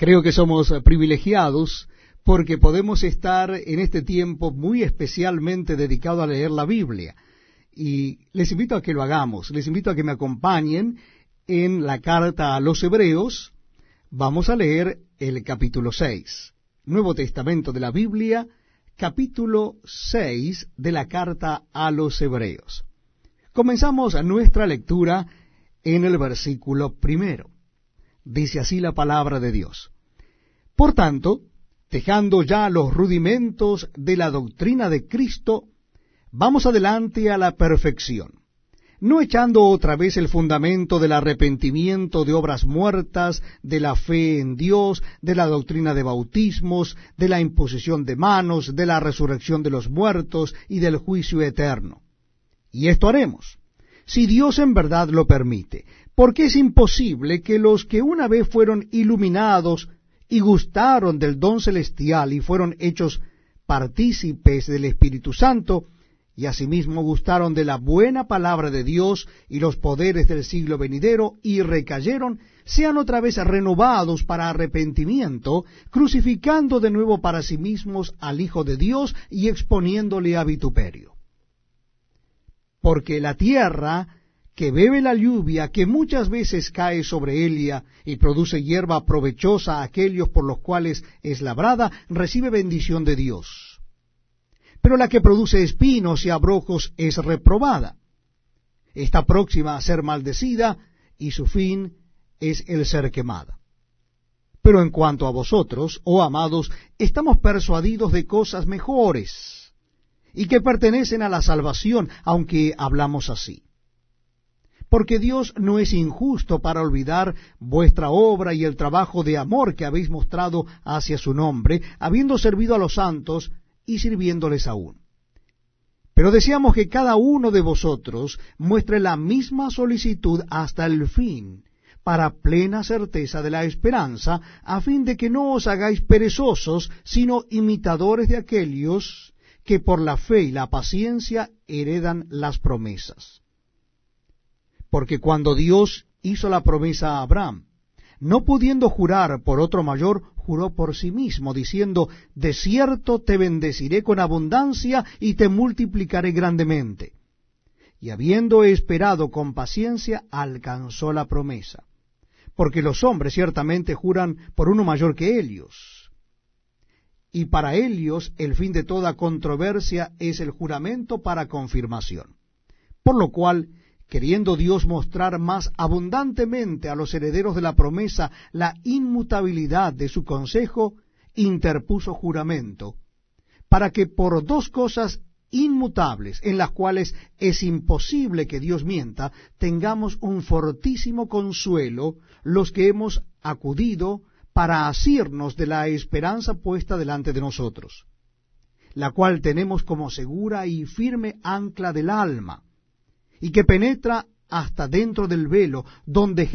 Creo que somos privilegiados porque podemos estar en este tiempo muy especialmente dedicado a leer la Biblia. Y les invito a que lo hagamos, les invito a que me acompañen en la carta a los Hebreos. Vamos a leer el capítulo 6, Nuevo Testamento de la Biblia, capítulo 6 de la carta a los Hebreos. Comenzamos nuestra lectura en el versículo primero. Dice así la palabra de Dios. Por tanto, dejando ya los rudimentos de la doctrina de Cristo, vamos adelante a la perfección, no echando otra vez el fundamento del arrepentimiento de obras muertas, de la fe en Dios, de la doctrina de bautismos, de la imposición de manos, de la resurrección de los muertos y del juicio eterno. Y esto haremos, si Dios en verdad lo permite, porque es imposible que los que una vez fueron iluminados y gustaron del don celestial y fueron hechos partícipes del Espíritu Santo, y asimismo gustaron de la buena palabra de Dios y los poderes del siglo venidero, y recayeron, sean otra vez renovados para arrepentimiento, crucificando de nuevo para sí mismos al Hijo de Dios y exponiéndole a vituperio. Porque la tierra que bebe la lluvia que muchas veces cae sobre ella y produce hierba provechosa a aquellos por los cuales es labrada, recibe bendición de Dios. Pero la que produce espinos y abrojos es reprobada. Está próxima a ser maldecida y su fin es el ser quemada. Pero en cuanto a vosotros, oh amados, estamos persuadidos de cosas mejores y que pertenecen a la salvación, aunque hablamos así porque Dios no es injusto para olvidar vuestra obra y el trabajo de amor que habéis mostrado hacia su nombre, habiendo servido a los santos y sirviéndoles aún. Pero deseamos que cada uno de vosotros muestre la misma solicitud hasta el fin, para plena certeza de la esperanza, a fin de que no os hagáis perezosos, sino imitadores de aquellos que por la fe y la paciencia heredan las promesas. Porque cuando Dios hizo la promesa a Abraham, no pudiendo jurar por otro mayor, juró por sí mismo, diciendo, De cierto te bendeciré con abundancia y te multiplicaré grandemente. Y habiendo esperado con paciencia, alcanzó la promesa. Porque los hombres ciertamente juran por uno mayor que ellos. Y para ellos el fin de toda controversia es el juramento para confirmación. Por lo cual, queriendo Dios mostrar más abundantemente a los herederos de la promesa la inmutabilidad de su consejo, interpuso juramento, para que por dos cosas inmutables, en las cuales es imposible que Dios mienta, tengamos un fortísimo consuelo los que hemos acudido para asirnos de la esperanza puesta delante de nosotros, la cual tenemos como segura y firme ancla del alma, y que penetra hasta dentro del velo, donde